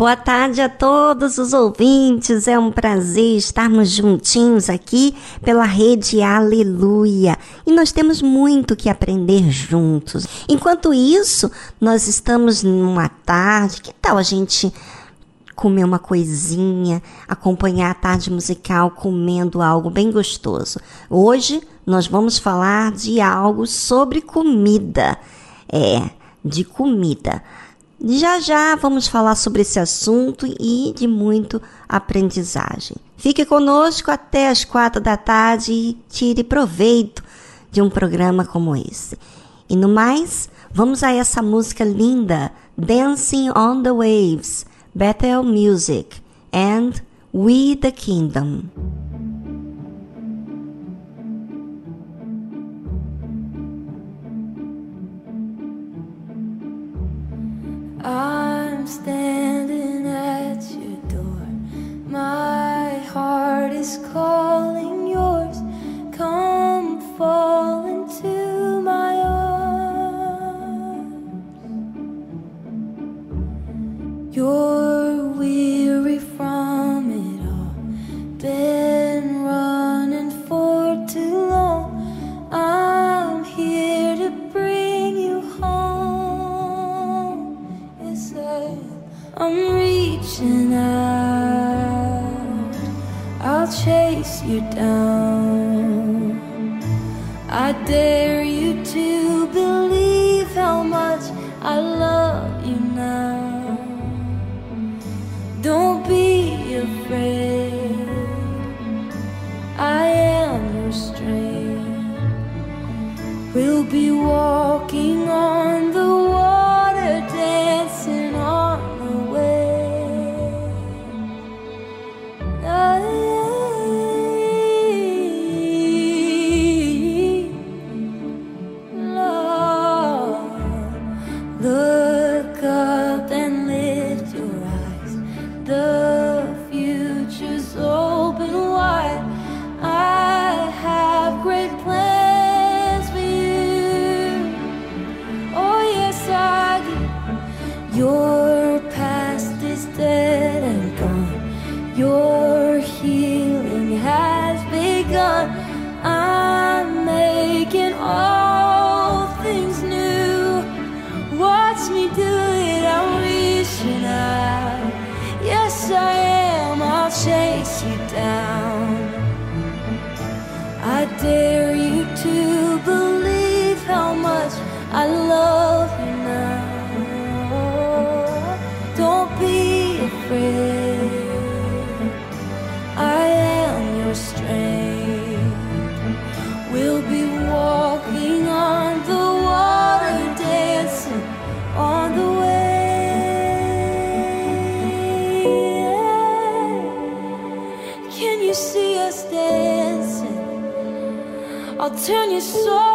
Boa tarde a todos os ouvintes. É um prazer estarmos juntinhos aqui pela rede Aleluia. E nós temos muito que aprender juntos. Enquanto isso, nós estamos numa tarde. Que tal a gente comer uma coisinha, acompanhar a tarde musical comendo algo bem gostoso? Hoje nós vamos falar de algo sobre comida. É, de comida. Já já vamos falar sobre esse assunto e de muito aprendizagem. Fique conosco até as quatro da tarde e tire proveito de um programa como esse. E no mais, vamos a essa música linda, Dancing on the Waves, Bethel Music and We the Kingdom. I'm standing at your door. My heart is calling yours. Come fall into my arms. You're weary from it all. I'm reaching out. I'll chase you down. I dare you to believe how much I love you now. Don't turn your sorrow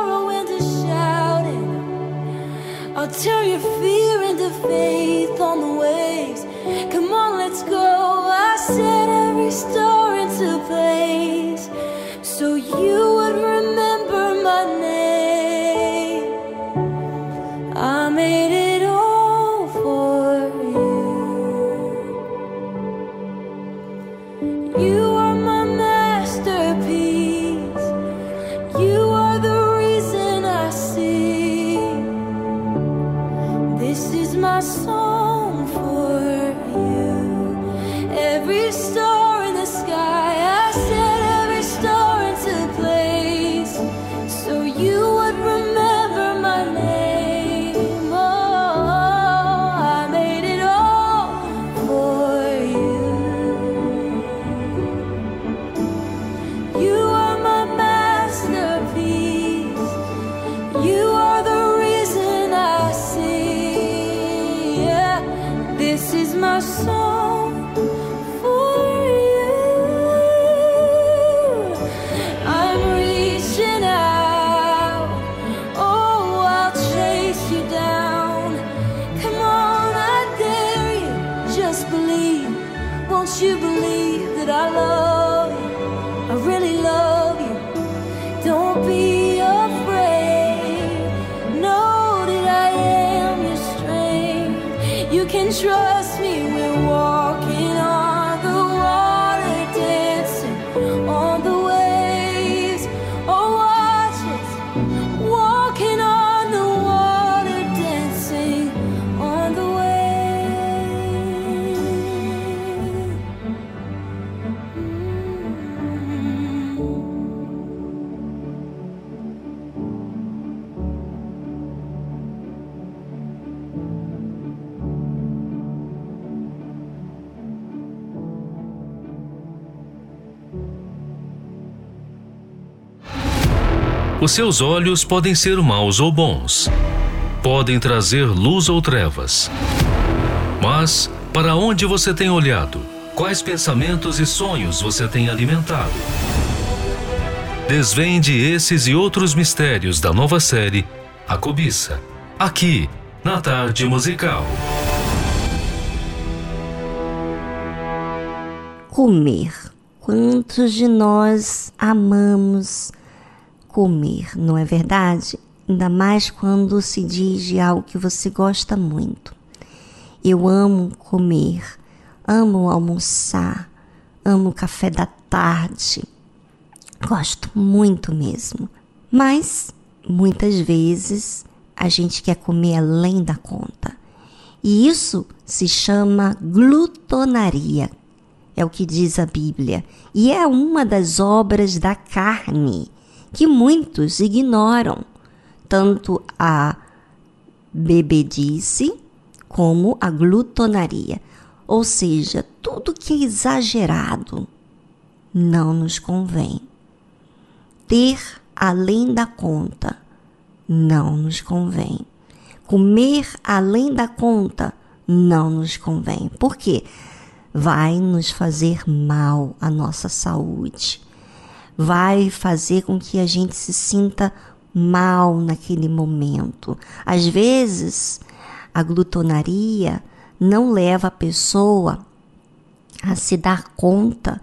Os seus olhos podem ser maus ou bons. Podem trazer luz ou trevas. Mas, para onde você tem olhado? Quais pensamentos e sonhos você tem alimentado? Desvende esses e outros mistérios da nova série A Cobiça. Aqui, na Tarde Musical. Comer. Quantos de nós amamos comer, não é verdade? Ainda mais quando se diz de algo que você gosta muito. Eu amo comer, amo almoçar, amo café da tarde. Gosto muito mesmo. Mas muitas vezes a gente quer comer além da conta. E isso se chama glutonaria. é o que diz a Bíblia, e é uma das obras da carne que muitos ignoram, tanto a bebedice como a glutonaria. Ou seja, tudo que é exagerado não nos convém. Ter além da conta não nos convém. Comer além da conta não nos convém. Por quê? Vai nos fazer mal à nossa saúde. Vai fazer com que a gente se sinta mal naquele momento. Às vezes, a glutonaria não leva a pessoa a se dar conta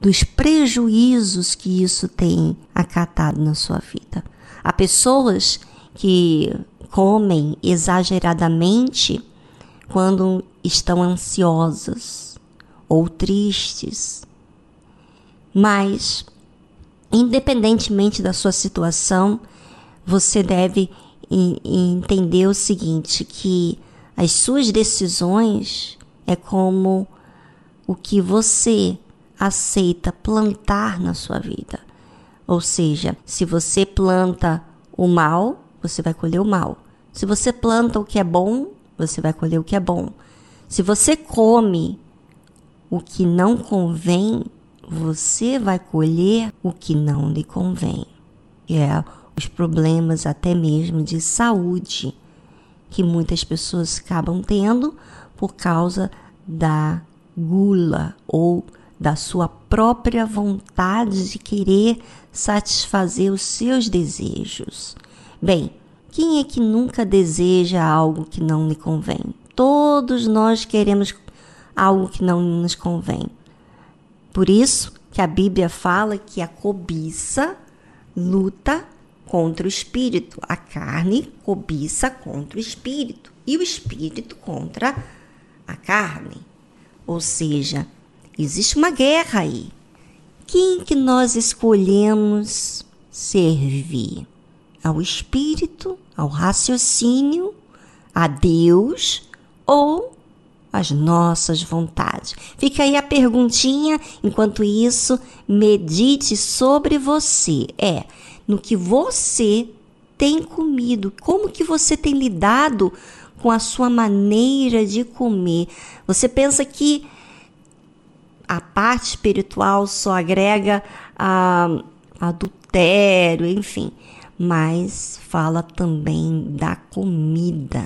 dos prejuízos que isso tem acatado na sua vida. Há pessoas que comem exageradamente quando estão ansiosas ou tristes. Mas, independentemente da sua situação, você deve entender o seguinte, que as suas decisões é como o que você aceita plantar na sua vida. Ou seja, se você planta o mal, você vai colher o mal. Se você planta o que é bom, você vai colher o que é bom. Se você come o que não convém, você vai colher o que não lhe convém. E é os problemas até mesmo de saúde que muitas pessoas acabam tendo por causa da gula ou da sua própria vontade de querer satisfazer os seus desejos. Bem, quem é que nunca deseja algo que não lhe convém? Todos nós queremos algo que não nos convém. Por isso que a Bíblia fala que a cobiça luta contra o espírito, a carne cobiça contra o espírito e o espírito contra a carne. Ou seja, existe uma guerra aí. Quem que nós escolhemos servir? Ao espírito, ao raciocínio, a Deus ou às nossas vontades? Fica aí a perguntinha, enquanto isso, medite sobre você. É, no que você tem comido, como que você tem lidado com a sua maneira de comer. Você pensa que a parte espiritual só agrega a, adultério, enfim, mas fala também da comida.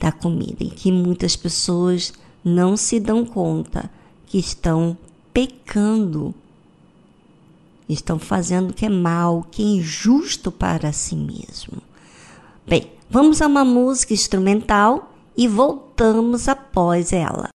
Da comida, em que muitas pessoas não se dão conta que estão pecando estão fazendo o que é mal, que é injusto para si mesmo. Bem, vamos a uma música instrumental e voltamos após ela.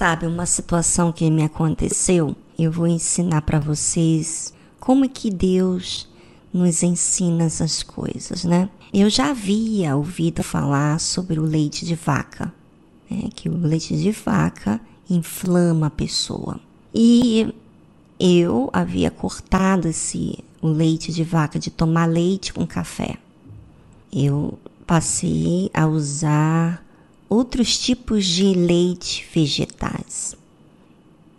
Sabe, uma situação que me aconteceu, eu vou ensinar para vocês como é que Deus nos ensina essas coisas, né? Eu já havia ouvido falar sobre o leite de vaca, né? que o leite de vaca inflama a pessoa. E eu havia cortado esse o leite de vaca de tomar leite com café. Eu passei a usar outros tipos de leite vegetais.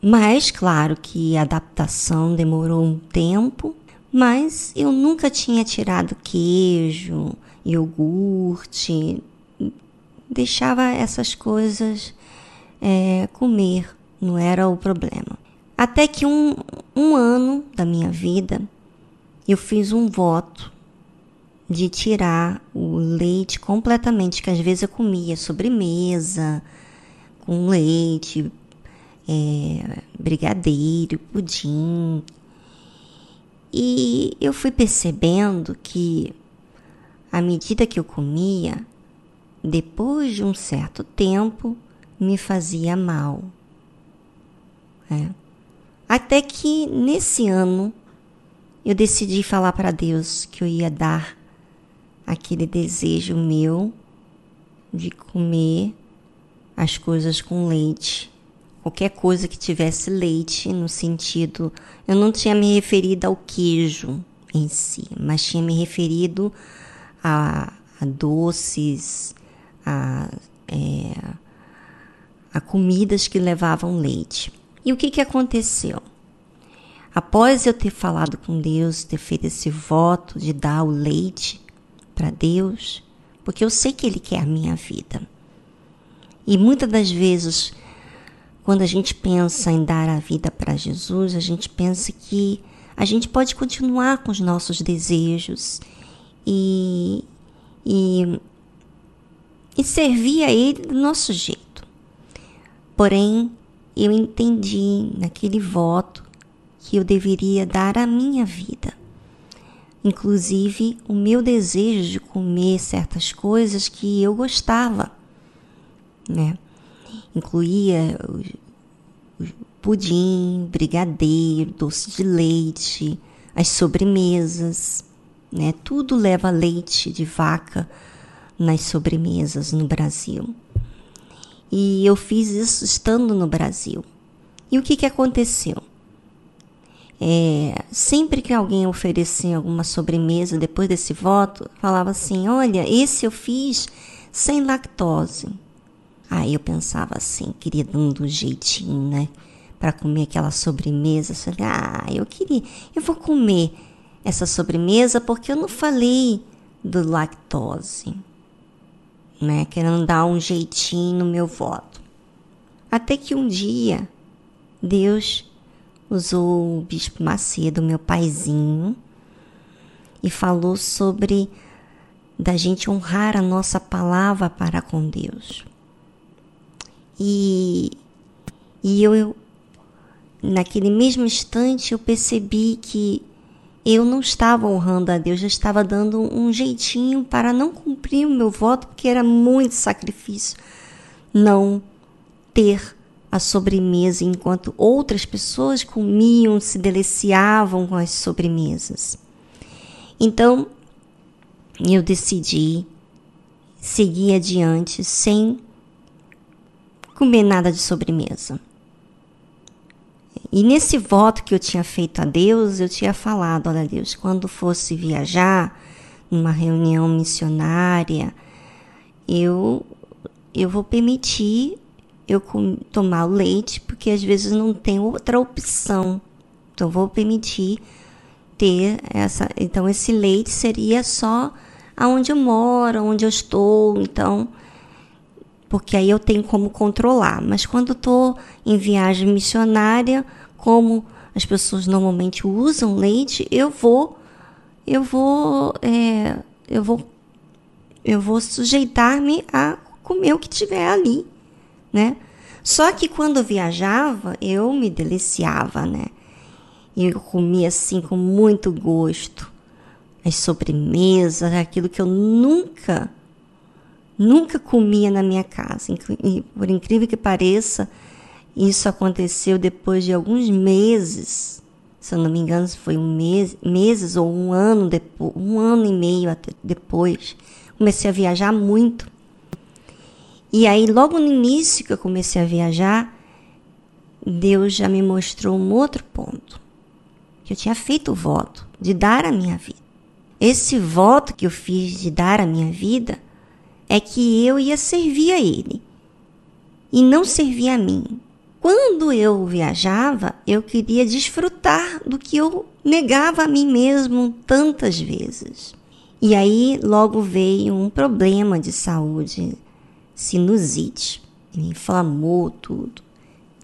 Mas claro que a adaptação demorou um tempo, mas eu nunca tinha tirado queijo, iogurte, deixava essas coisas é, comer, não era o problema. Até que um, um ano da minha vida eu fiz um voto de tirar o leite completamente, que às vezes eu comia sobremesa com leite, é, brigadeiro, pudim. E eu fui percebendo que, à medida que eu comia, depois de um certo tempo, me fazia mal. É. Até que nesse ano eu decidi falar para Deus que eu ia dar aquele desejo meu de comer as coisas com leite. Qualquer coisa que tivesse leite, no sentido. Eu não tinha me referido ao queijo em si, mas tinha me referido a, a doces, a, é, a comidas que levavam leite. E o que, que aconteceu? Após eu ter falado com Deus, ter feito esse voto de dar o leite para Deus, porque eu sei que Ele quer a minha vida. E muitas das vezes, quando a gente pensa em dar a vida para Jesus, a gente pensa que a gente pode continuar com os nossos desejos e, e, e servir a Ele do nosso jeito. Porém, eu entendi naquele voto que eu deveria dar à minha vida. Inclusive, o meu desejo de comer certas coisas que eu gostava, né? Incluía pudim, brigadeiro, doce de leite, as sobremesas, né? Tudo leva leite de vaca nas sobremesas no Brasil. E eu fiz isso estando no Brasil. E o que, que aconteceu? É, sempre que alguém oferecia alguma sobremesa depois desse voto, falava assim: Olha, esse eu fiz sem lactose. Aí eu pensava assim, queria dando um jeitinho, né? Para comer aquela sobremesa. Eu falei: Ah, eu queria, eu vou comer essa sobremesa porque eu não falei do lactose, né? Querendo dar um jeitinho no meu voto. Até que um dia Deus usou o Bispo Macedo, meu paizinho, e falou sobre da gente honrar a nossa palavra para com Deus. E, e eu, eu, naquele mesmo instante, eu percebi que eu não estava honrando a Deus, eu estava dando um jeitinho para não cumprir o meu voto, porque era muito sacrifício não ter a sobremesa enquanto outras pessoas comiam, se deliciavam com as sobremesas. Então, eu decidi seguir adiante sem comer nada de sobremesa. E nesse voto que eu tinha feito a Deus, eu tinha falado: olha, Deus, quando fosse viajar numa reunião missionária, eu eu vou permitir eu tomar o leite, porque às vezes não tem outra opção. Então vou permitir ter essa, então esse leite seria só aonde eu moro, onde eu estou, então porque aí eu tenho como controlar. Mas quando estou em viagem missionária, como as pessoas normalmente usam leite, eu vou, eu vou, é, eu vou, eu vou sujeitar-me a comer o que tiver ali né? Só que quando viajava, eu me deliciava, né? Eu comia assim com muito gosto. As sobremesas, aquilo que eu nunca, nunca comia na minha casa. E por incrível que pareça, Isso aconteceu depois de alguns meses, se eu não me engano, foi um mês, meses ou um ano depois, um ano e meio depois. Comecei a viajar muito. E aí, logo no início que eu comecei a viajar, Deus já me mostrou um outro ponto. Que eu tinha feito o voto de dar a minha vida. Esse voto que eu fiz de dar a minha vida é que eu ia servir a Ele e não servir a mim. Quando eu viajava, eu queria desfrutar do que eu negava a mim mesmo tantas vezes. E aí logo veio um problema de saúde sinusite. Me inflamou tudo.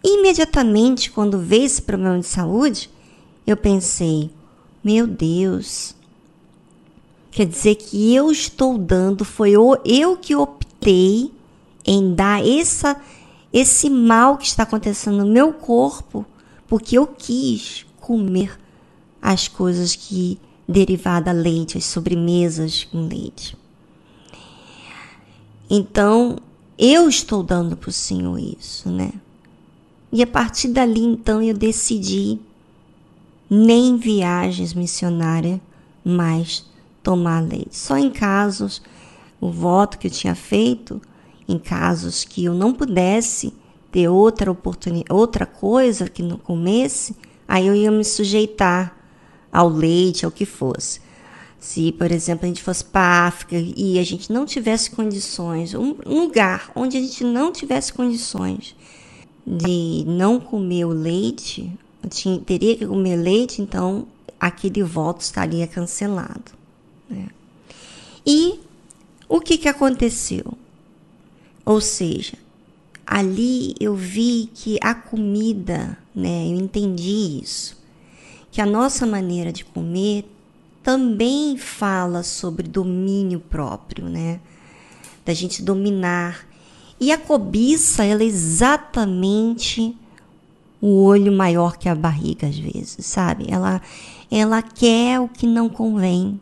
Imediatamente, quando veio esse problema de saúde, eu pensei: meu Deus, quer dizer que eu estou dando, foi eu que optei em dar essa, esse mal que está acontecendo no meu corpo, porque eu quis comer as coisas que derivada leite, as sobremesas com leite. Então, eu estou dando para o Senhor isso, né? E a partir dali, então, eu decidi nem viagens missionárias mais tomar leite. Só em casos, o voto que eu tinha feito, em casos que eu não pudesse ter outra oportunidade, outra coisa que não comesse, aí eu ia me sujeitar ao leite, ao que fosse. Se, por exemplo, a gente fosse para a África e a gente não tivesse condições, um, lugar onde a gente não tivesse condições de não comer o leite, tinha, teria que comer leite, então aquele voto estaria cancelado. Né? E o que, que aconteceu? Ou seja, ali eu vi que a comida, né, eu entendi isso, que a nossa maneira de comer também fala sobre domínio próprio, né? Da gente dominar. E a cobiça, ela é exatamente o olho maior que a barriga às vezes, sabe? Ela ela quer o que não convém,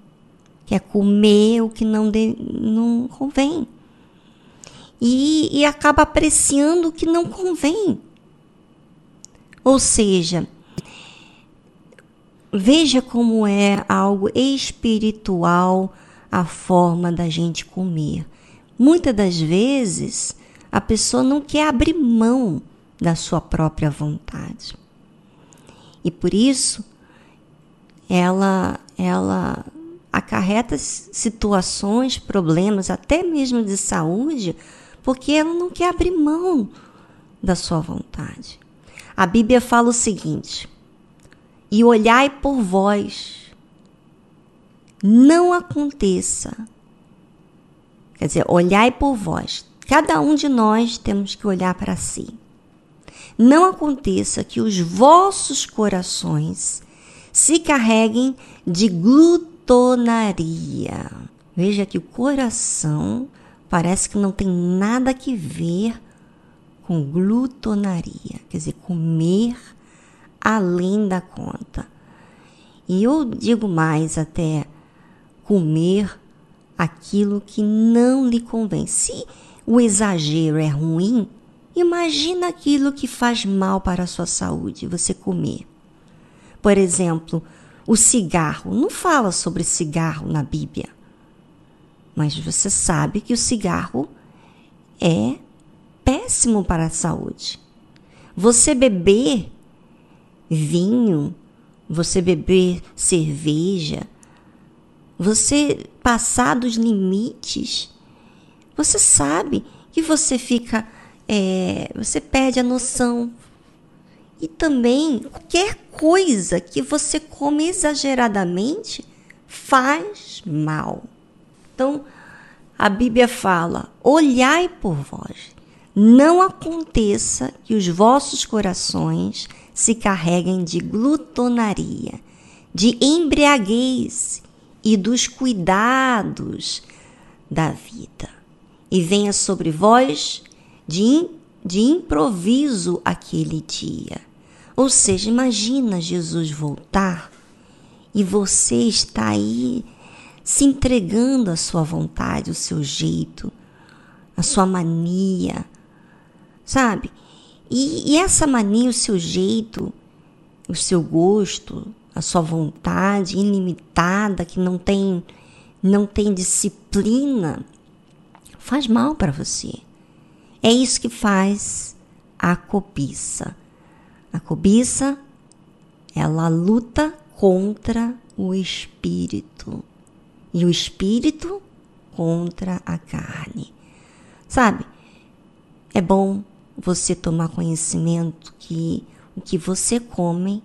quer comer o que não de, não convém. E, e acaba apreciando o que não convém. Ou seja, Veja como é algo espiritual a forma da gente comer. Muitas das vezes a pessoa não quer abrir mão da sua própria vontade. E por isso ela ela acarreta situações, problemas, até mesmo de saúde, porque ela não quer abrir mão da sua vontade. A Bíblia fala o seguinte: e olhai por vós. Não aconteça. Quer dizer, olhai por vós. Cada um de nós temos que olhar para si. Não aconteça que os vossos corações se carreguem de glutonaria. Veja que o coração parece que não tem nada que ver com glutonaria, quer dizer, comer além da conta. E eu digo mais até comer aquilo que não lhe convém. Se o exagero é ruim, imagina aquilo que faz mal para a sua saúde, você comer. Por exemplo, o cigarro. Não fala sobre cigarro na Bíblia. Mas você sabe que o cigarro é péssimo para a saúde. Você beber vinho, você beber cerveja, você passar dos limites, você sabe que você fica, é, você perde a noção. E também qualquer coisa que você come exageradamente faz mal. Então, a Bíblia fala: olhai por vós, não aconteça que os vossos corações se carreguem de glutonaria, de embriaguez e dos cuidados da vida. E venha sobre vós de, de improviso aquele dia. Ou seja, imagina Jesus voltar e você está aí se entregando à sua vontade, o seu jeito, a sua mania, sabe? E, e essa mania, o seu jeito, o seu gosto, a sua vontade ilimitada, que não tem, não tem disciplina, faz mal para você. É isso que faz a cobiça. A cobiça, ela luta contra o espírito e o espírito contra a carne. Sabe? É bom você tomar conhecimento que o que você come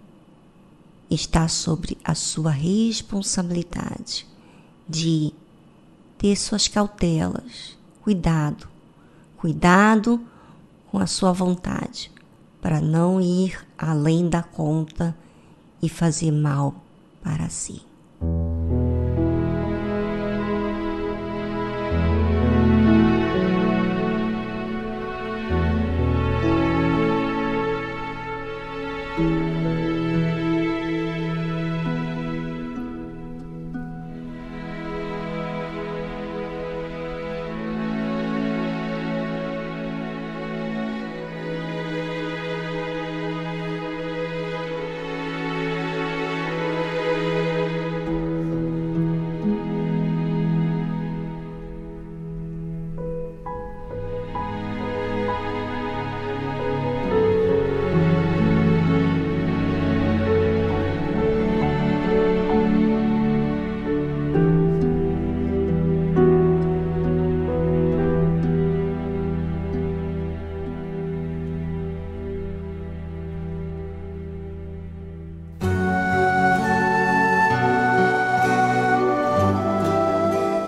está sobre a sua responsabilidade de ter suas cautelas, cuidado, cuidado com a sua vontade, para não ir além da conta e fazer mal para si.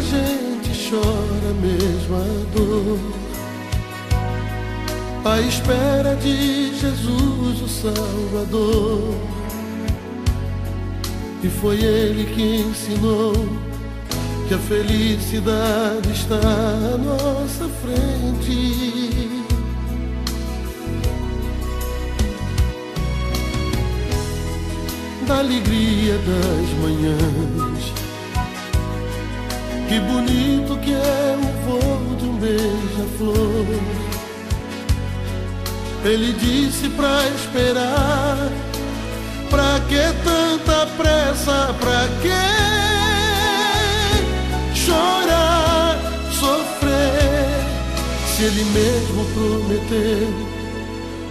Quanta gente chora a mesma dor à espera de Jesus, o Salvador. E foi ele que ensinou que a felicidade está à nossa frente. Da alegria das manhãs. Que bonito que é o voo de um beija-flor. Ele disse pra esperar. Pra que tanta pressa? Pra que chorar, sofrer? Se ele mesmo prometeu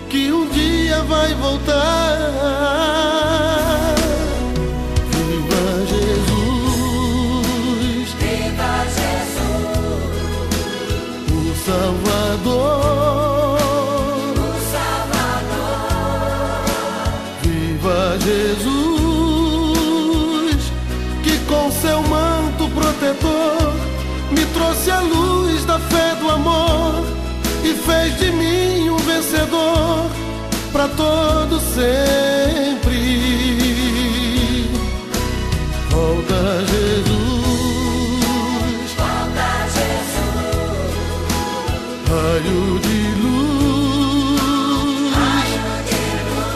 que um dia vai voltar. trouxe a luz da fé do amor e fez de mim um vencedor para todo sempre. Volta Jesus, volta Jesus, raio de luz, raio de luz.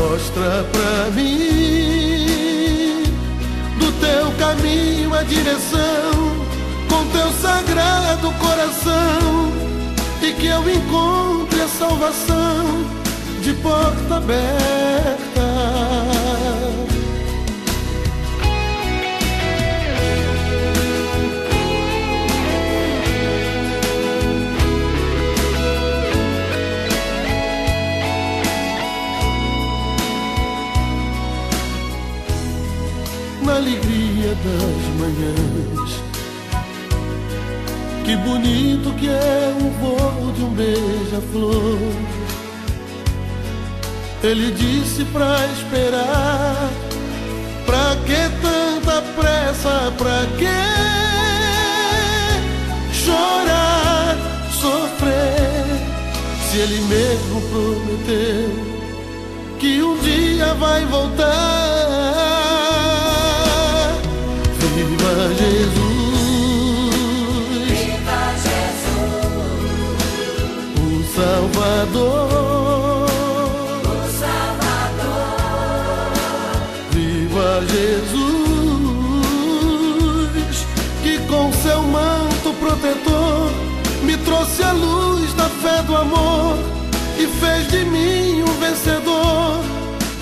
mostra pra mim. Do teu caminho a direção teu sagrado coração, e que eu encontre a salvação de porta aberta. na alegria das manhãs. Que bonito que é o voo de um beija-flor. Ele disse pra esperar. Pra que tanta pressa? Pra que chorar, sofrer? Se ele mesmo prometeu que um dia vai voltar. Viva Jesus! Salvador! o Salvador. Viva Jesus! Que com seu manto protetor me trouxe a luz da fé do amor e fez de mim um vencedor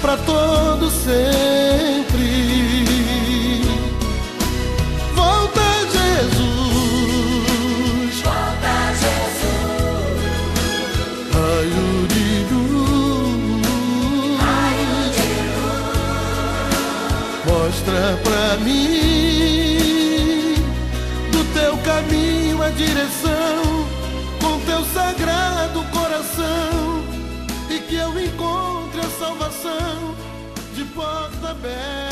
para todo sempre. Mim do teu caminho a direção, com teu sagrado coração, e que eu encontre a salvação de porta aberta.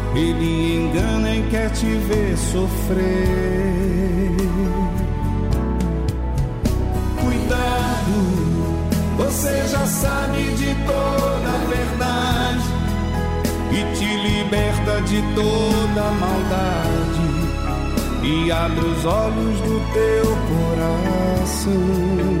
Ele engana e quer te ver sofrer. Cuidado, você já sabe de toda a verdade e te liberta de toda a maldade e abre os olhos do teu coração.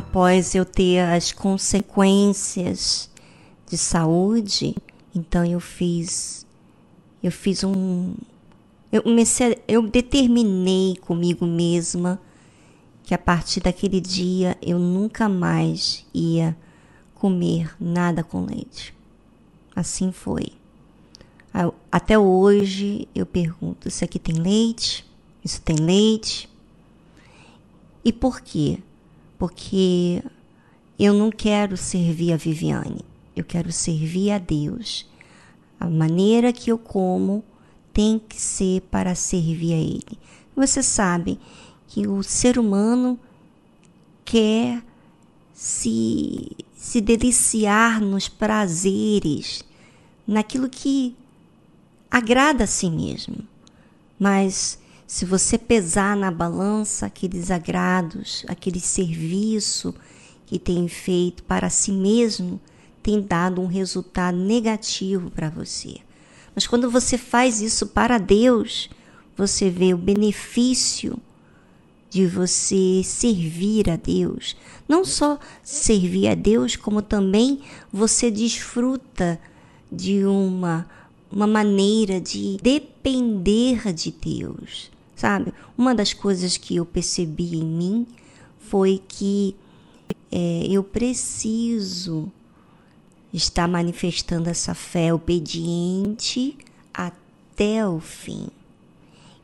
Após eu ter as consequências de saúde, então eu fiz eu fiz um eu comecei eu determinei comigo mesma que a partir daquele dia eu nunca mais ia comer nada com leite. Assim foi. Até hoje eu pergunto: isso aqui tem leite? Isso tem leite? E por quê? Porque eu não quero servir a Viviane, eu quero servir a Deus. A maneira que eu como tem que ser para servir a Ele. Você sabe que o ser humano quer se, se deliciar nos prazeres, naquilo que agrada a si mesmo. Mas se você pesar na balança aqueles agrados, aquele serviço que tem feito para si mesmo, tem dado um resultado negativo para você. Mas quando você faz isso para Deus, você vê o benefício de você servir a Deus. Não só servir a Deus, como também você desfruta de uma, uma maneira de depender de Deus. Sabe? Uma das coisas que eu percebi em mim foi que é, eu preciso estar manifestando essa fé obediente até o fim.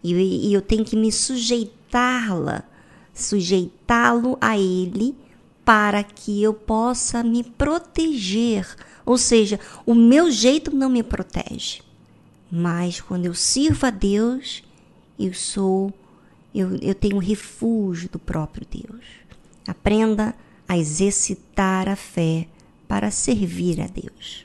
E, e eu tenho que me sujeitá-la, sujeitá-lo a Ele, para que eu possa me proteger. Ou seja, o meu jeito não me protege. Mas quando eu sirvo a Deus, eu sou, eu, eu tenho refúgio do próprio Deus. Aprenda a exercitar a fé para servir a Deus.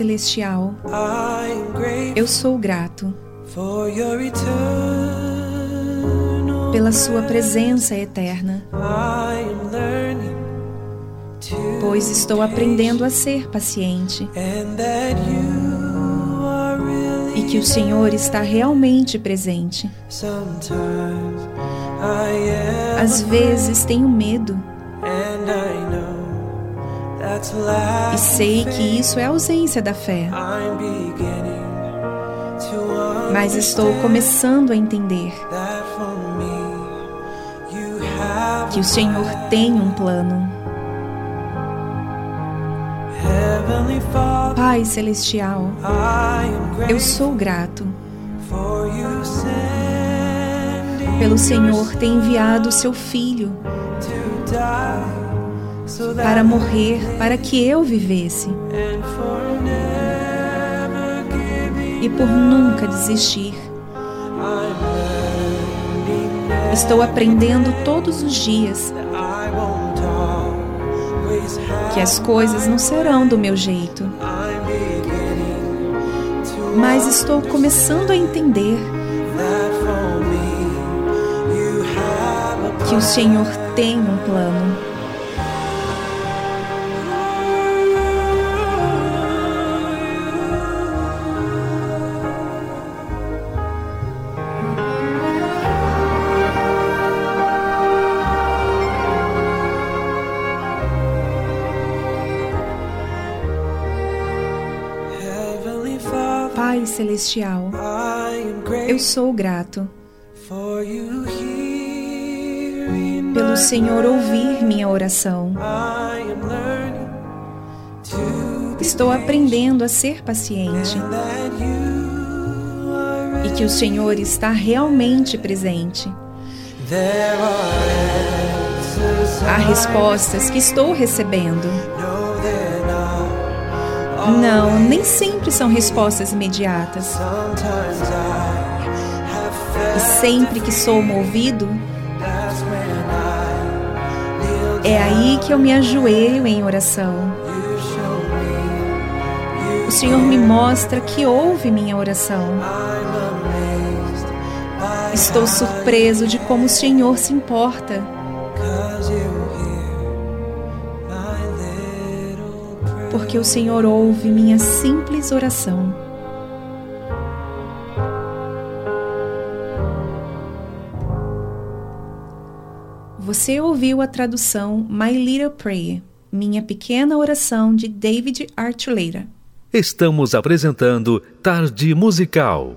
Celestial, eu sou grato pela Sua presença eterna, pois estou aprendendo a ser paciente. e que o Senhor está realmente presente. Às vezes tenho medo e sei que isso é ausência da fé. Mas estou começando a entender que o Senhor tem um plano. Pai Celestial, eu sou grato pelo Senhor ter enviado o seu Filho para morrer, para que eu vivesse e por nunca desistir. Estou aprendendo todos os dias que as coisas não serão do meu jeito, mas estou começando a entender que o Senhor tem um plano. Celestial, eu sou grato pelo Senhor ouvir minha oração. Estou aprendendo a ser paciente e que o Senhor está realmente presente. Há respostas que estou recebendo. Não, nem sempre são respostas imediatas. E sempre que sou movido, é aí que eu me ajoelho em oração. O Senhor me mostra que ouve minha oração. Estou surpreso de como o Senhor se importa. Porque o Senhor ouve minha simples oração. Você ouviu a tradução My Little Prayer, Minha Pequena Oração de David Archuleta. Estamos apresentando Tarde Musical.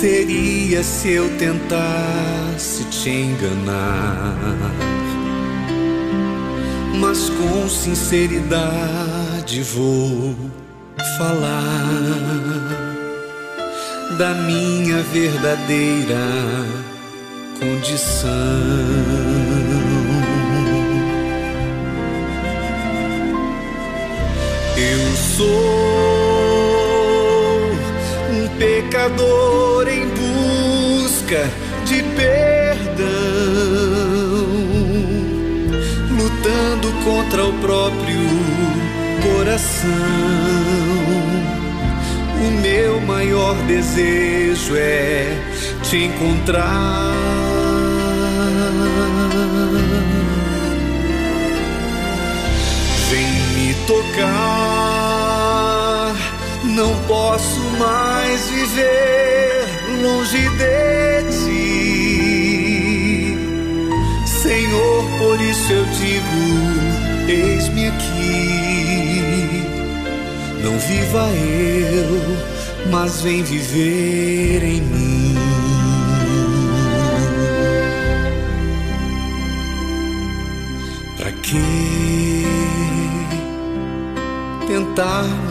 seria se eu tentasse te enganar, mas com sinceridade vou falar da minha verdadeira condição. Eu sou pecador em busca de perdão, lutando contra o próprio coração. O meu maior desejo é te encontrar. Vem me tocar. Não posso mais viver longe de ti. Senhor, por isso eu digo: eis-me aqui. Não viva eu, mas vem viver em mim.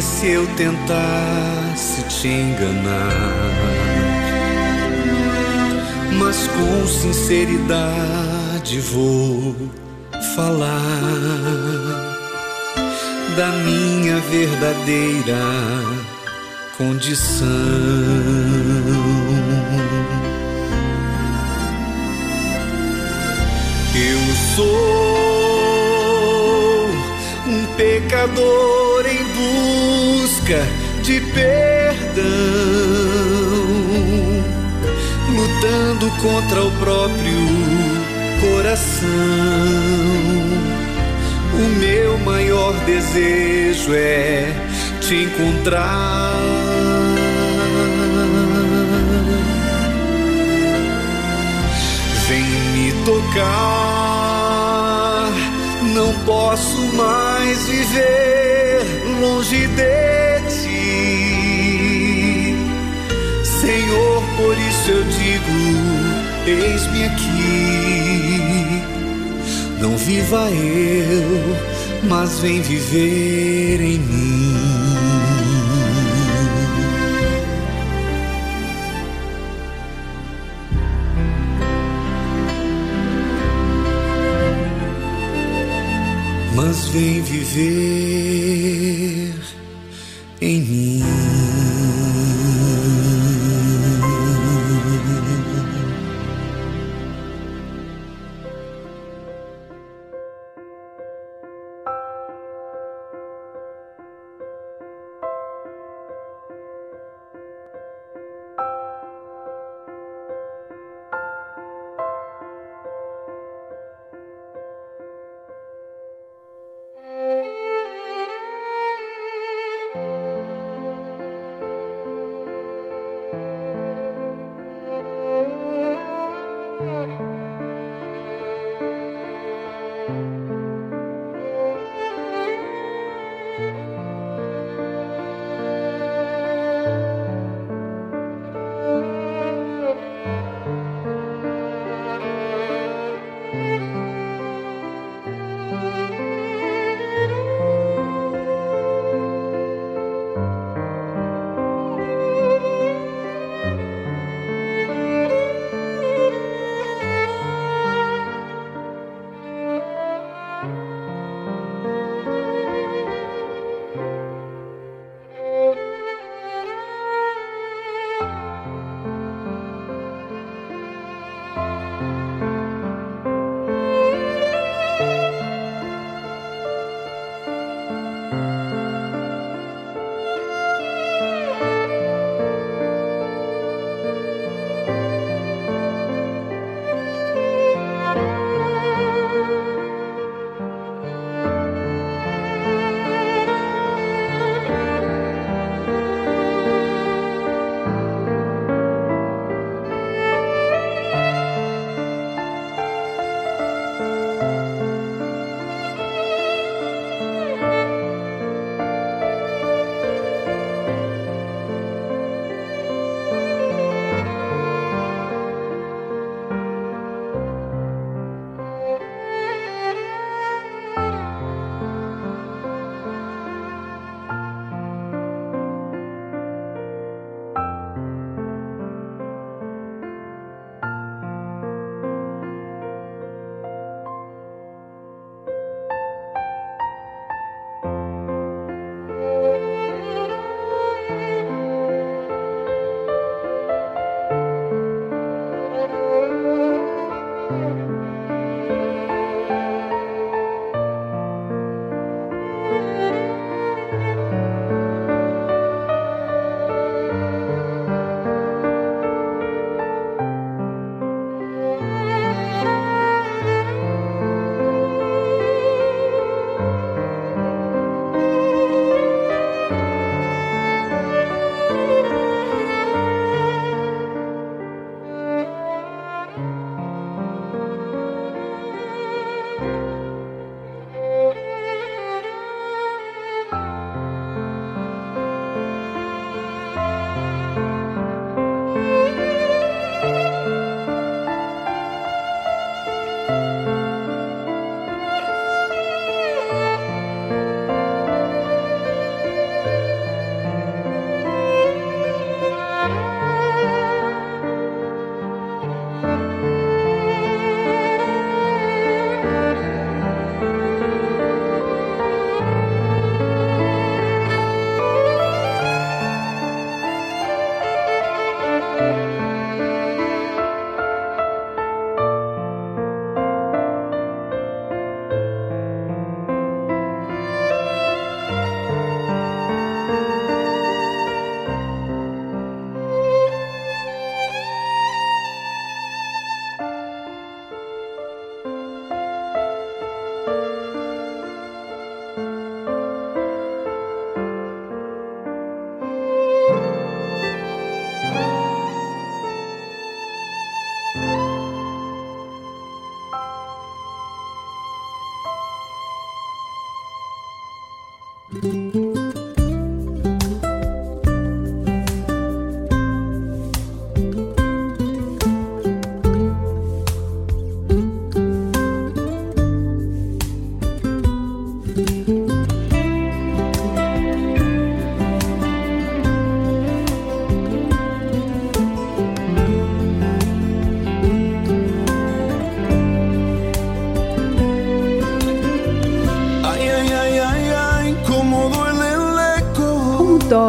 se eu tentasse te enganar, mas com sinceridade vou falar da minha verdadeira condição. Eu sou um pecador busca de perdão, lutando contra o próprio coração o meu maior desejo é te encontrar. Vem me tocar, não posso mais viver longe de por isso eu digo: eis-me aqui não viva eu, mas vem viver em mim. Mas vem viver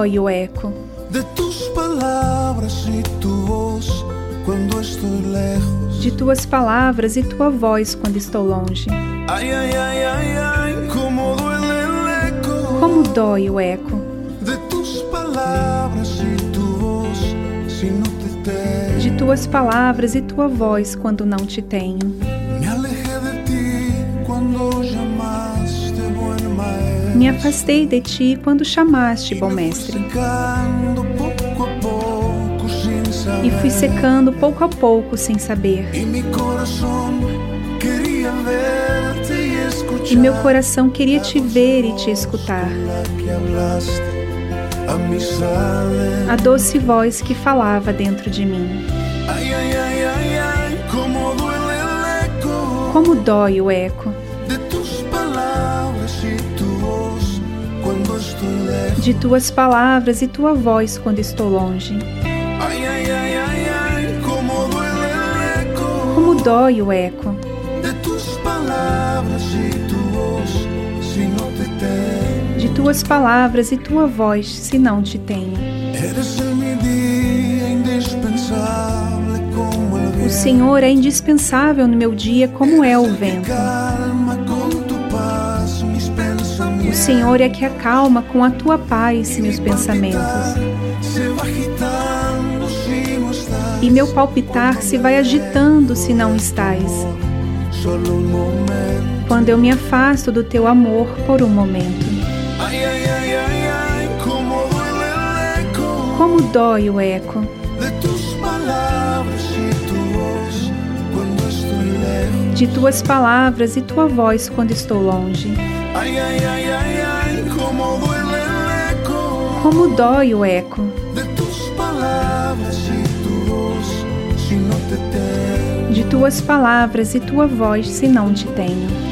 dói o eco de tus palabras y tu voz cuando estoy lejos. de tuas palavras e tua voz quando estou longe. Ay, ay, ay, ay, ay, cómo duele el eco Como dói o eco de tus palabras y tu voz si no te tengo. de tuas palavras e tua voz quando não te tenho. me afastei de ti quando chamaste, bom mestre. E fui secando pouco a pouco sem saber. E meu coração queria te ver e te escutar. A doce voz que falava dentro de mim. Como dói o eco. De tuas palavras e tua voz quando estou longe. Ay, ay, ay, cómo duele Como dói o eco de tus palabras y tu voz si no te tengo. de tuas palavras e tua voz se não te tenho. Como O. Senhor é indispensável no meu dia, como é o vento. Senhor é que acalma com a tua paz meus pensamentos. E meu palpitar se vai agitando se não estás. Quando eu me afasto do teu amor por um momento. Como dói o eco de tuas palavras e tua voz quando estou longe. Ai, ai, ai. Como dói o eco. De tuas palavras e tua voz, se não te tenho.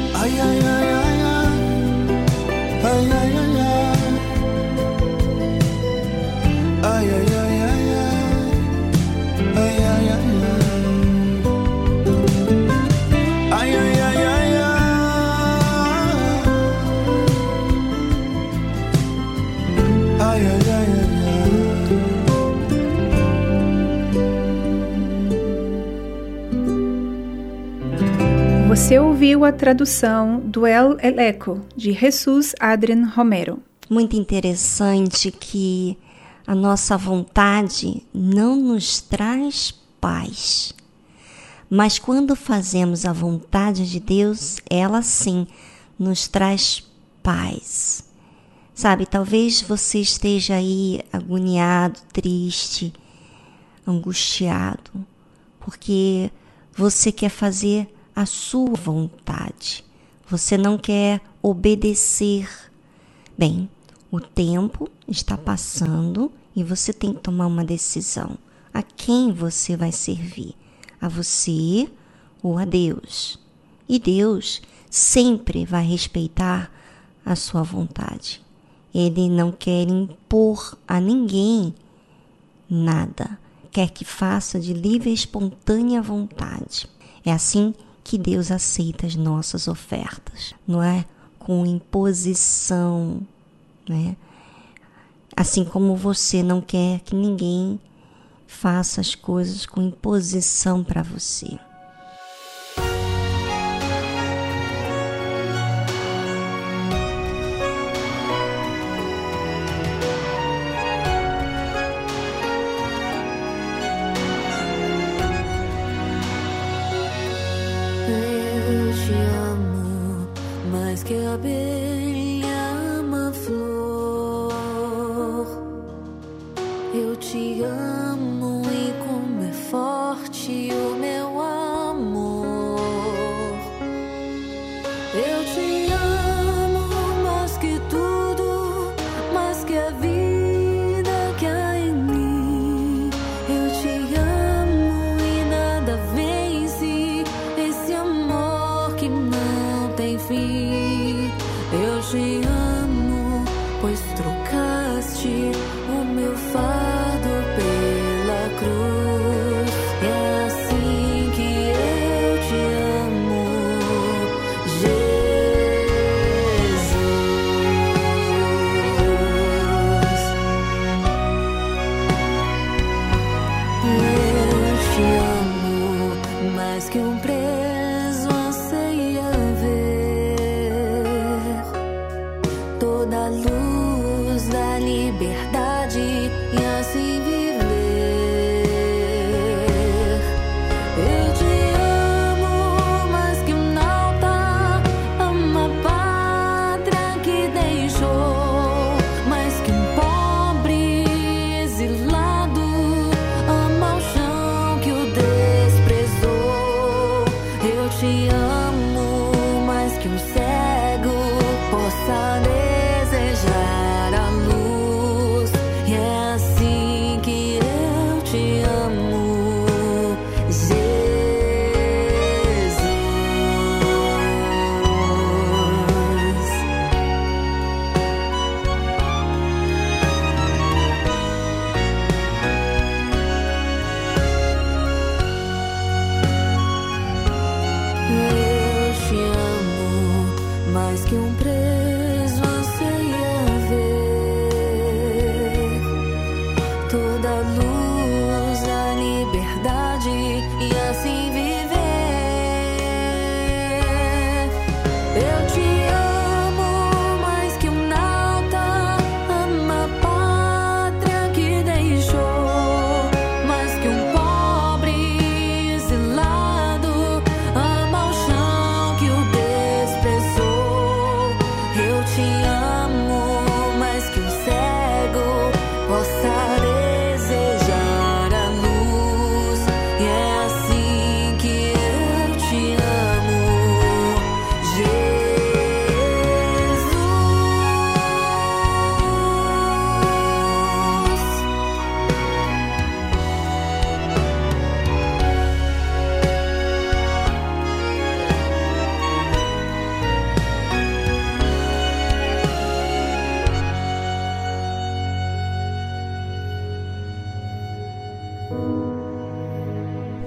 Ouviu a tradução do El Eco de Jesus Adrian Romero. Muito interessante que a nossa vontade não nos traz paz. Mas quando fazemos a vontade de Deus, ela sim nos traz paz. Sabe, talvez você esteja aí agoniado, triste, angustiado, porque você quer fazer a sua vontade. Você não quer obedecer. Bem, o tempo está passando e você tem que tomar uma decisão. A quem você vai servir? A você ou a Deus? E Deus sempre vai respeitar a sua vontade. Ele não quer impor a ninguém nada. Quer que faça de livre e espontânea vontade. É assim que Deus aceita as nossas ofertas, não é? Com imposição, né? Assim como você não quer que ninguém faça as coisas com imposição para você.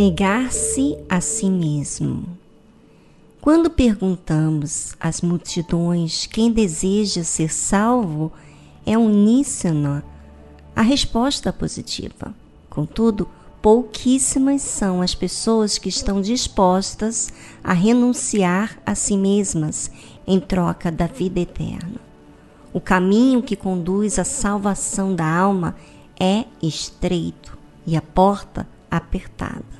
Negar-se a si mesmo. Quando perguntamos às multidões quem deseja ser salvo, é uníssona a resposta positiva. Contudo, pouquíssimas são as pessoas que estão dispostas a renunciar a si mesmas em troca da vida eterna. O caminho que conduz à salvação da alma é estreito e a porta apertada.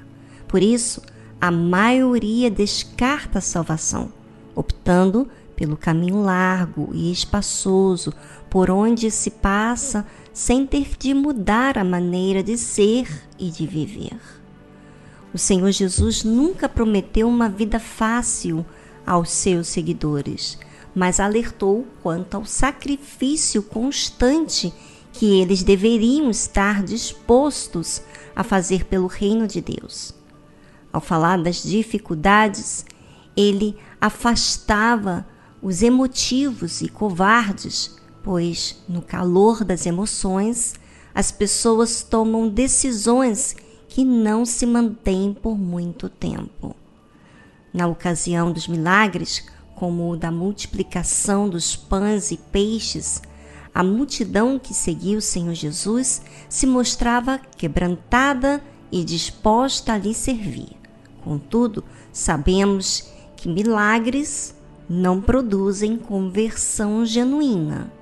Por isso, a maioria descarta a salvação, optando pelo caminho largo e espaçoso por onde se passa sem ter de mudar a maneira de ser e de viver. O Senhor Jesus nunca prometeu uma vida fácil aos seus seguidores, mas alertou quanto ao sacrifício constante que eles deveriam estar dispostos a fazer pelo reino de Deus. Ao falar das dificuldades, ele afastava os emotivos e covardes, pois no calor das emoções as pessoas tomam decisões que não se mantêm por muito tempo. Na ocasião dos milagres, como o da multiplicação dos pães e peixes, a multidão que seguia o Senhor Jesus se mostrava quebrantada e disposta a lhe servir. Contudo, sabemos que milagres não produzem conversão genuína.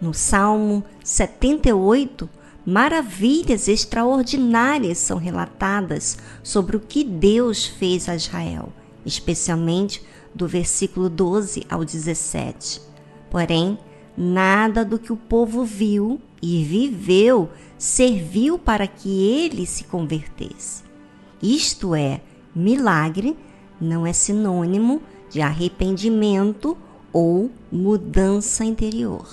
No Salmo 78, maravilhas extraordinárias são relatadas sobre o que Deus fez a Israel, especialmente do versículo 12 ao 17. Porém, nada do que o povo viu e viveu serviu para que ele se convertesse. Isto é, milagre não é sinônimo de arrependimento ou mudança interior.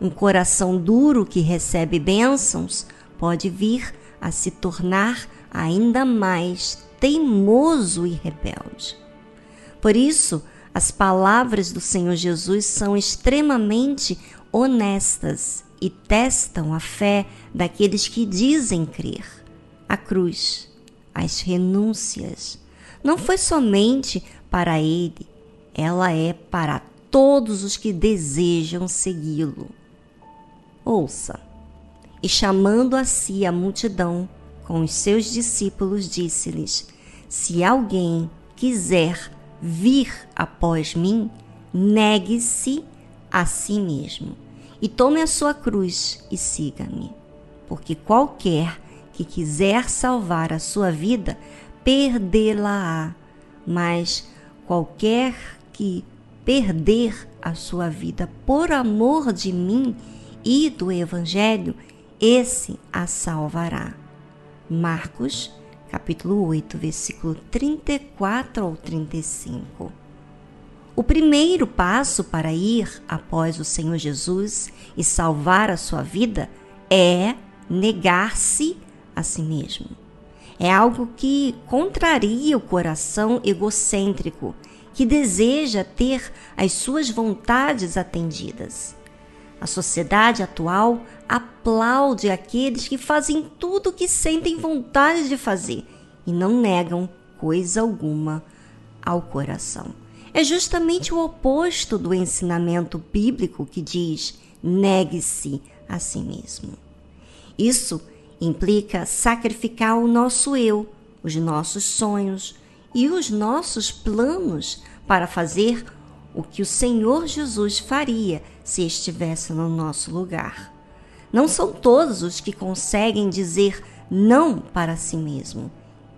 Um coração duro que recebe bênçãos pode vir a se tornar ainda mais teimoso e rebelde. Por isso, as palavras do Senhor Jesus são extremamente honestas e testam a fé daqueles que dizem crer. A cruz, as renúncias, não foi somente para ele, ela é para todos os que desejam segui-lo. Ouça. E chamando a si a multidão com os seus discípulos, disse-lhes: Se alguém quiser vir após mim, negue-se a si mesmo e tome a sua cruz e siga-me. Porque qualquer que quiser salvar a sua vida, perdê-la-á, mas qualquer que perder a sua vida por amor de mim e do Evangelho, esse a salvará. Marcos capítulo 8, versículo 34 ao 35. O primeiro passo para ir após o Senhor Jesus e salvar a sua vida é negar-se a si mesmo. É algo que contraria o coração egocêntrico que deseja ter as suas vontades atendidas. A sociedade atual aplaude aqueles que fazem tudo o que sentem vontade de fazer e não negam coisa alguma ao coração. É justamente o oposto do ensinamento bíblico que diz: negue-se a si mesmo. Isso implica sacrificar o nosso eu, os nossos sonhos e os nossos planos para fazer o que o Senhor Jesus faria se estivesse no nosso lugar. Não são todos os que conseguem dizer não para si mesmo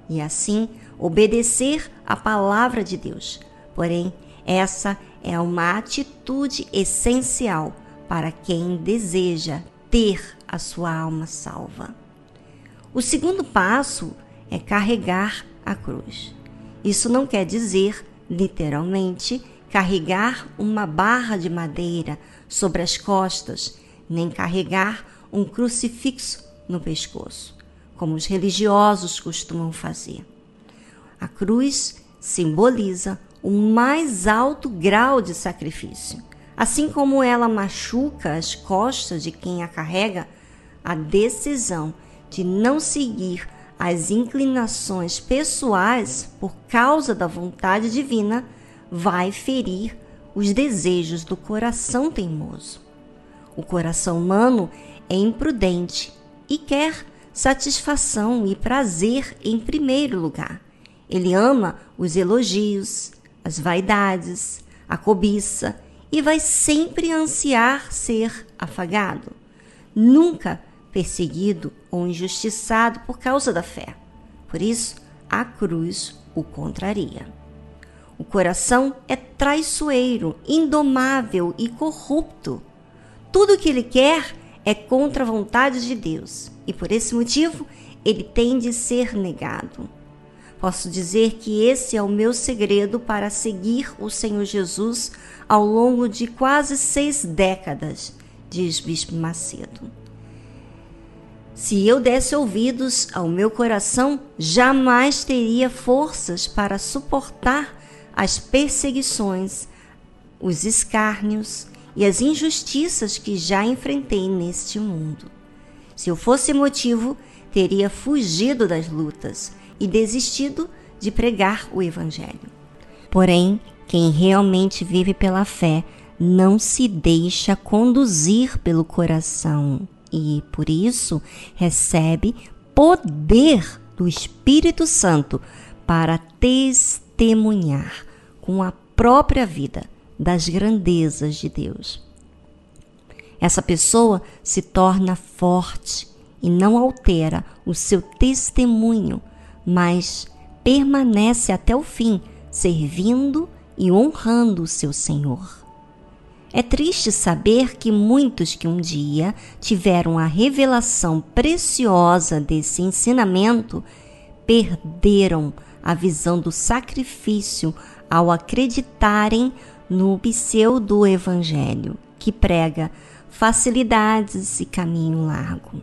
e assim obedecer à palavra de Deus. Porém, essa é uma atitude essencial para quem deseja ter a sua alma salva. O segundo passo é carregar a cruz. Isso não quer dizer, literalmente, carregar uma barra de madeira sobre as costas, nem carregar um crucifixo no pescoço, como os religiosos costumam fazer. A cruz simboliza o mais alto grau de sacrifício. Assim como ela machuca as costas de quem a carrega, a decisão de não seguir as inclinações pessoais por causa da vontade divina vai ferir os desejos do coração teimoso. O coração humano é imprudente e quer satisfação e prazer em primeiro lugar. Ele ama os elogios, as vaidades, a cobiça e vai sempre ansiar ser afagado, nunca perseguido ou injustiçado por causa da fé. Por isso, a cruz o contraria. O coração é traiçoeiro, indomável e corrupto. Tudo o que ele quer é contra a vontade de Deus e por esse motivo ele tem de ser negado. Posso dizer que esse é o meu segredo para seguir o Senhor Jesus ao longo de quase seis décadas, diz Bispo Macedo. Se eu desse ouvidos ao meu coração, jamais teria forças para suportar as perseguições, os escárnios e as injustiças que já enfrentei neste mundo. Se eu fosse emotivo, teria fugido das lutas e desistido de pregar o Evangelho. Porém, quem realmente vive pela fé não se deixa conduzir pelo coração e, por isso, recebe poder do Espírito Santo para testemunhar com a própria vida das grandezas de Deus. Essa pessoa se torna forte e não altera o seu testemunho, mas permanece até o fim, servindo e honrando o seu Senhor. É triste saber que muitos que um dia tiveram a revelação preciosa desse ensinamento perderam a visão do sacrifício ao acreditarem no pseudo-evangelho, que prega facilidades e caminho largo.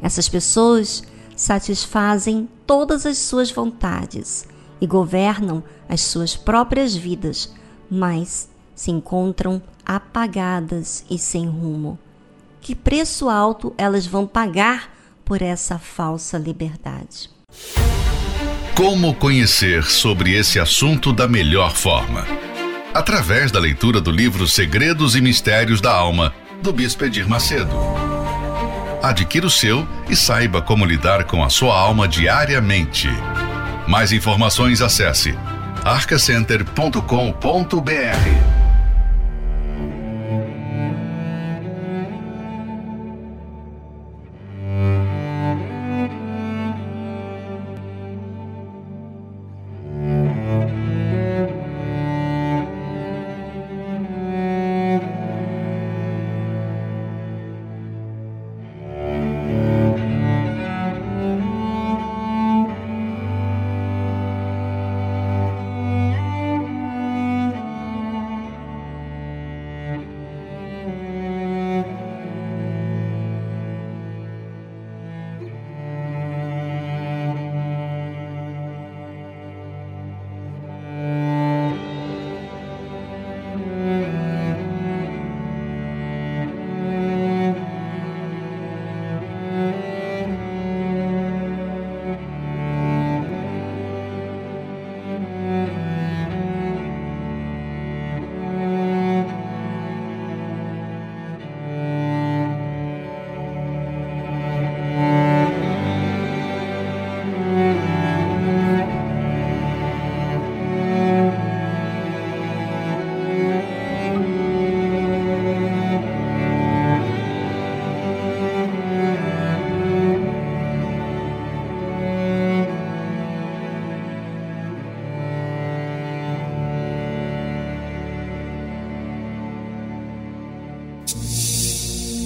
Essas pessoas satisfazem todas as suas vontades e governam as suas próprias vidas, mas se encontram apagadas e sem rumo. Que preço alto elas vão pagar por essa falsa liberdade? Como conhecer sobre esse assunto da melhor forma? Através da leitura do livro Segredos e Mistérios da Alma, do Bispo Edir Macedo. Adquira o seu e saiba como lidar com a sua alma diariamente. Mais informações acesse arcacenter.com.br.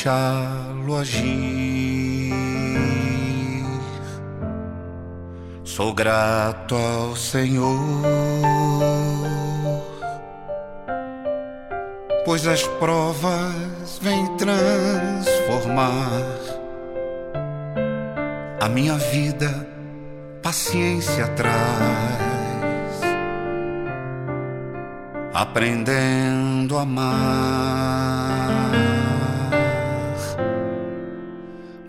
Deixá-lo agir, sou grato ao Senhor pois as provas vêm transformar a minha vida, paciência traz, aprendendo a amar.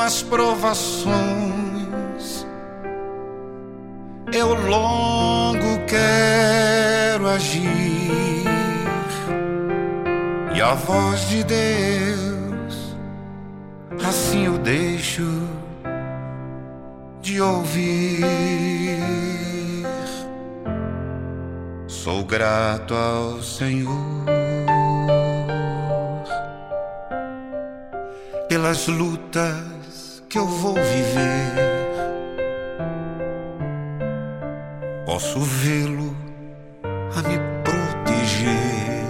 as provações. Eu longo quero agir, e a voz de Deus, assim eu deixo de ouvir. Sou grato ao Senhor. pelas lutas que eu vou viver. Posso vê-lo a me proteger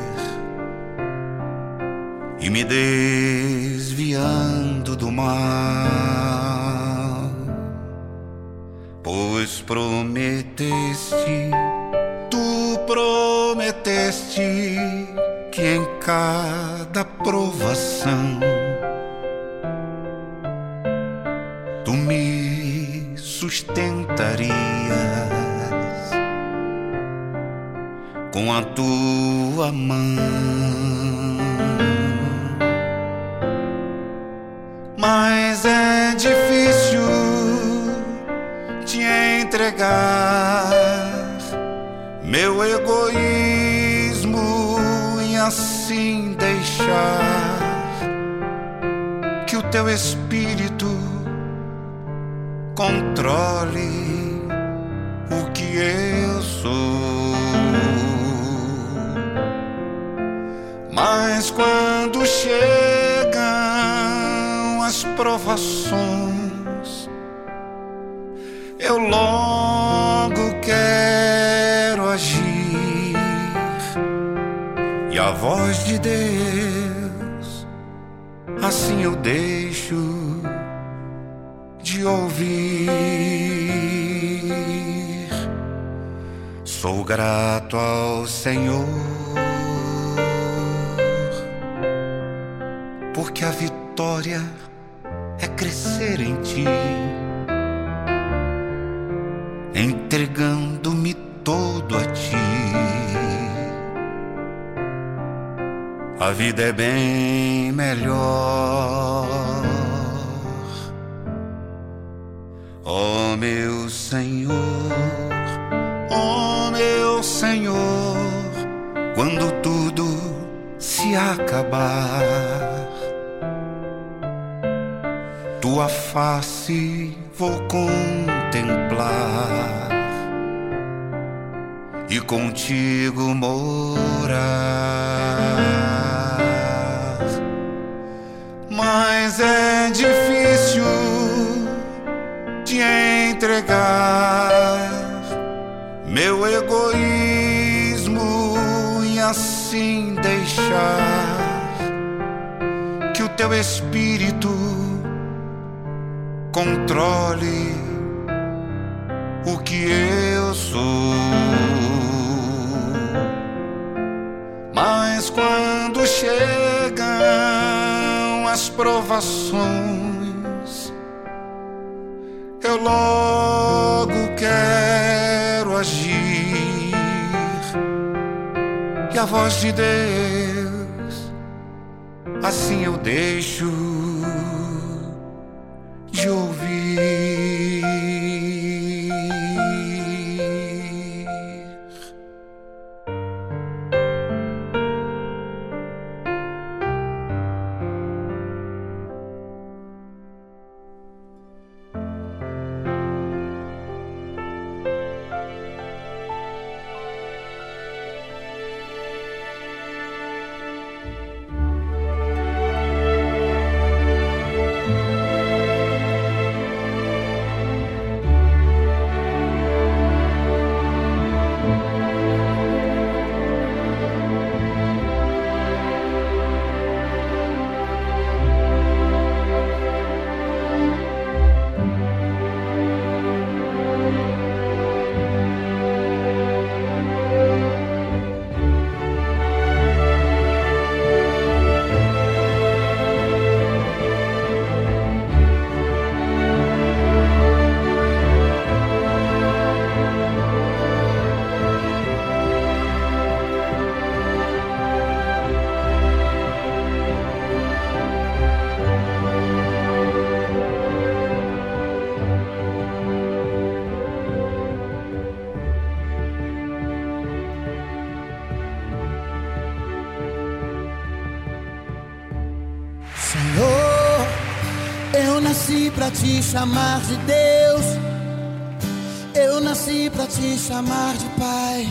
e me dê Mas quando chegam as provações, eu logo quero agir. E a voz de Deus, assim eu deixo chamar de Deus. Eu nasci pra te chamar de Pai.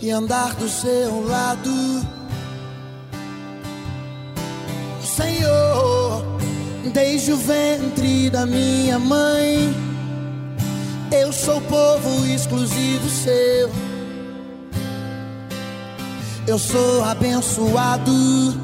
E andar do seu lado. Senhor, desde o ventre da minha mãe, eu sou povo exclusivo seu. Eu sou abençoado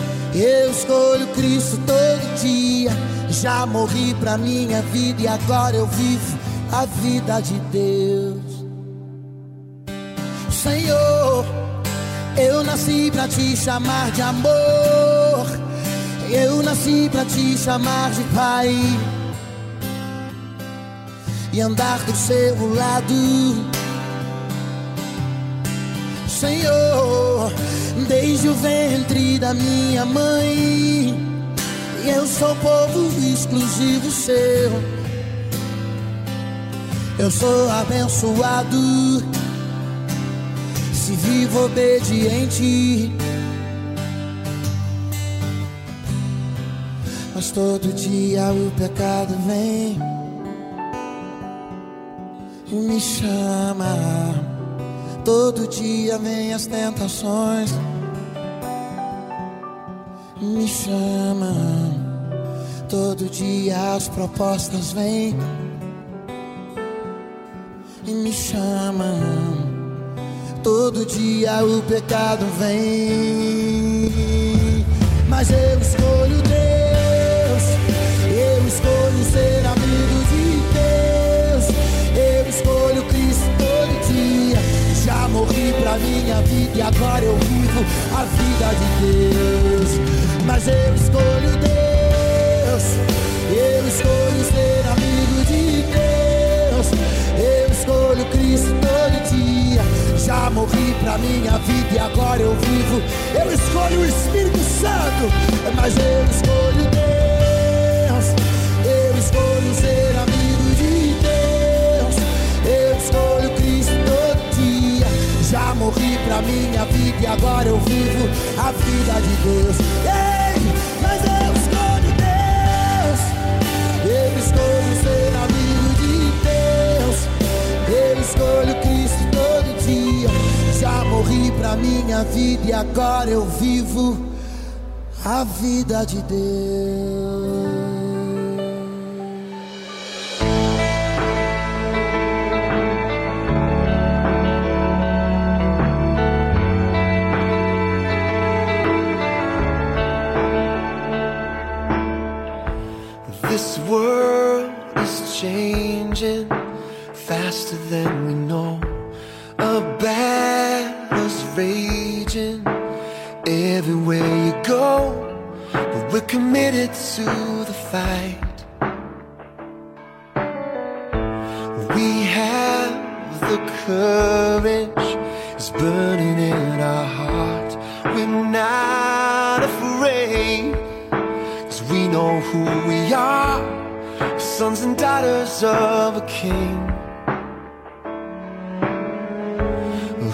Eu escolho Cristo todo dia. Já morri pra minha vida e agora eu vivo a vida de Deus. Senhor, eu nasci pra te chamar de amor. Eu nasci pra te chamar de Pai. E andar do seu lado. Senhor, desde o ventre da minha mãe, eu sou povo exclusivo seu. Eu sou abençoado se vivo obediente. Mas todo dia o pecado vem e me chama. Todo dia vem as tentações, me chamam. Todo dia as propostas vêm e me chamam. Todo dia o pecado vem, mas eu escolho Deus. Eu escolho ser amigo morri pra minha vida e agora eu vivo a vida de Deus. Mas eu escolho Deus. Eu escolho ser amigo de Deus. Eu escolho Cristo todo dia. Já morri pra minha vida e agora eu vivo. Eu escolho o Espírito Santo, mas eu escolho Deus. Eu escolho ser amigo morri pra minha vida e agora eu vivo a vida de Deus. Ei, mas eu escolho Deus. Eu escolho ser amigo de Deus. Eu escolho Cristo todo dia. Já morri pra minha vida e agora eu vivo a vida de Deus. Changing faster than we know. A battle's raging everywhere you go, but we're committed to the fight. We have the courage, it's burning in our heart. We're not afraid. Cause we know who we are, sons and daughters of a king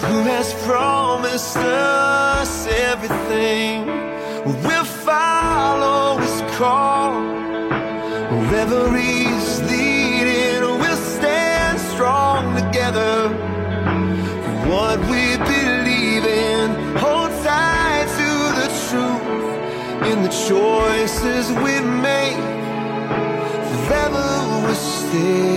who has promised us everything. We'll follow his call wherever he's leading. We'll stand strong together what we believe in. Hold tight to the truth in the choices we make. Stay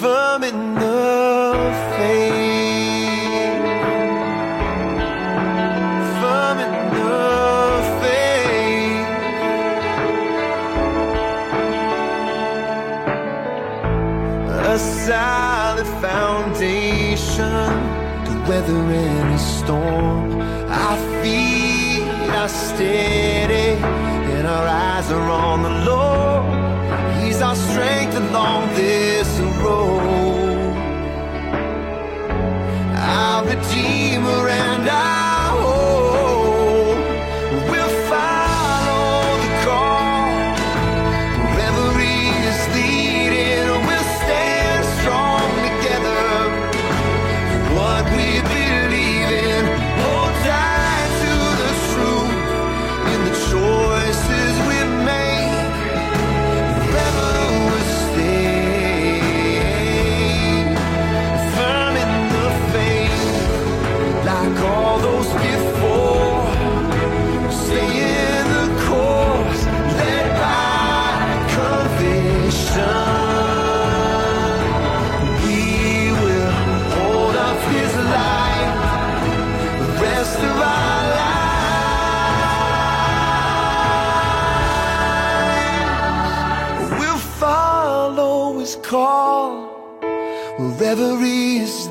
firm in the faith. Firm in the faith. A solid foundation to weather any storm. Are steady and our eyes are on the Lord. He's our strength along this road. Our Redeemer and our reveries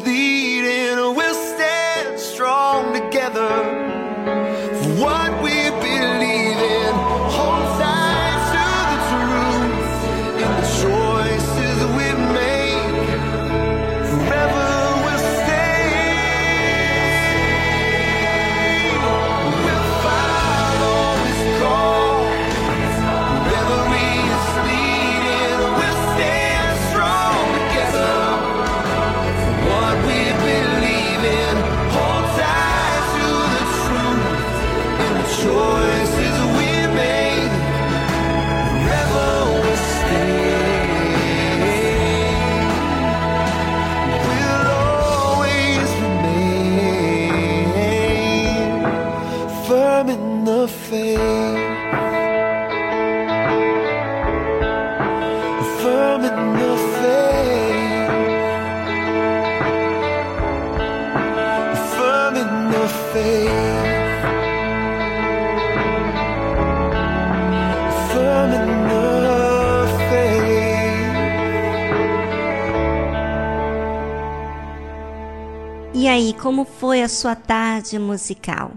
a sua tarde musical?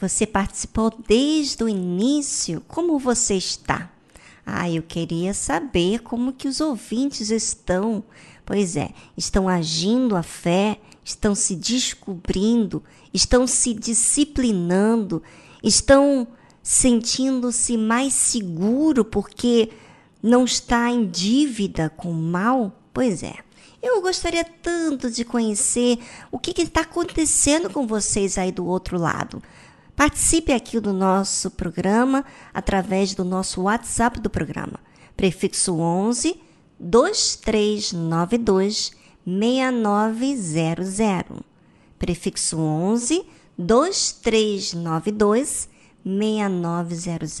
Você participou desde o início? Como você está? Ah, eu queria saber como que os ouvintes estão. Pois é, estão agindo a fé, estão se descobrindo, estão se disciplinando, estão sentindo-se mais seguro porque não está em dívida com o mal? Pois é. Eu gostaria tanto de conhecer o que está acontecendo com vocês aí do outro lado. Participe aqui do nosso programa através do nosso WhatsApp do programa. Prefixo 11 2392 6900. Prefixo 11 2392 6900.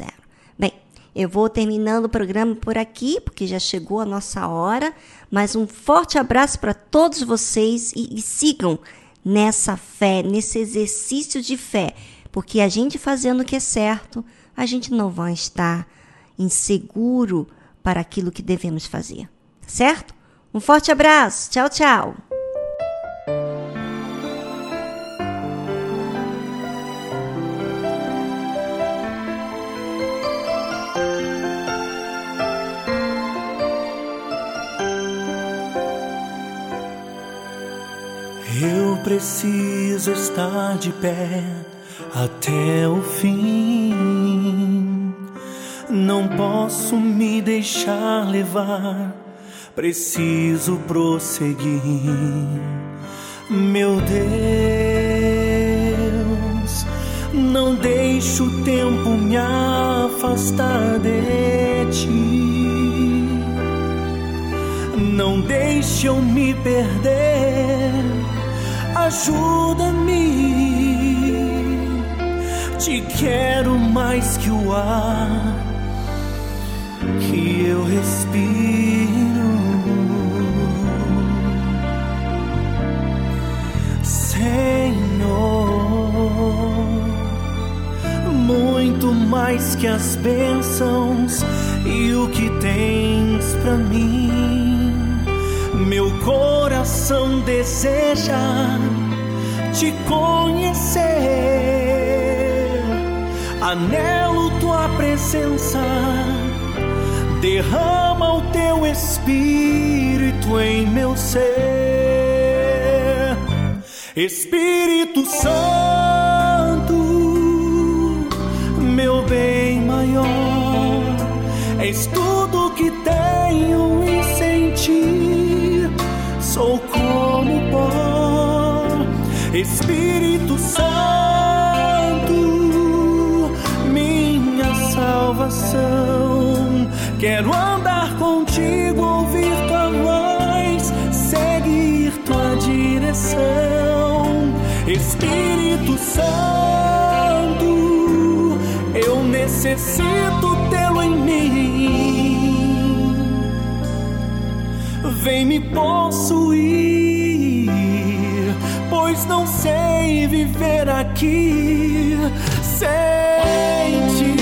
Bem, eu vou terminando o programa por aqui, porque já chegou a nossa hora. Mas um forte abraço para todos vocês e, e sigam nessa fé, nesse exercício de fé. Porque a gente fazendo o que é certo, a gente não vai estar inseguro para aquilo que devemos fazer. Certo? Um forte abraço. Tchau, tchau. Preciso estar de pé até o fim. Não posso me deixar levar, preciso prosseguir. Meu Deus, não deixe o tempo me afastar de ti. Não deixe eu me perder, ajuda-me. Te quero mais que o ar que eu respiro. Senhor, muito mais que as bênçãos e o que tens coração deseja te conhecer. Anelo tua presença, derrama o teu espírito em meu ser. Espírito Santo, meu bem maior, és tudo que tenho e sentir. Sou Espírito Santo, minha salvação. Quero andar contigo, ouvir tua voz, seguir tua direção. Espírito Santo, eu necessito tê-lo em mim. Vem me possuir, sei viver aqui sem ti.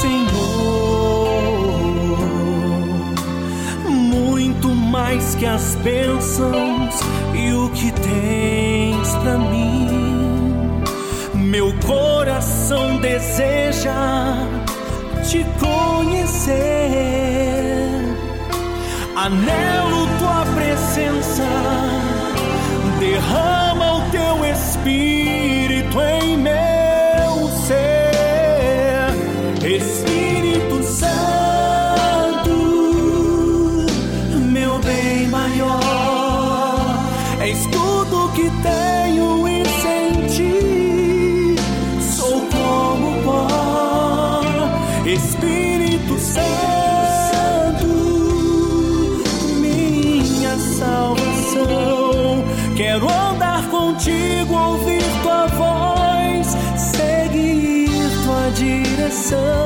Senhor, muito mais que as bênçãos coração deseja te conhecer. Anelo tua presença, derrama o teu espírito em meu direção.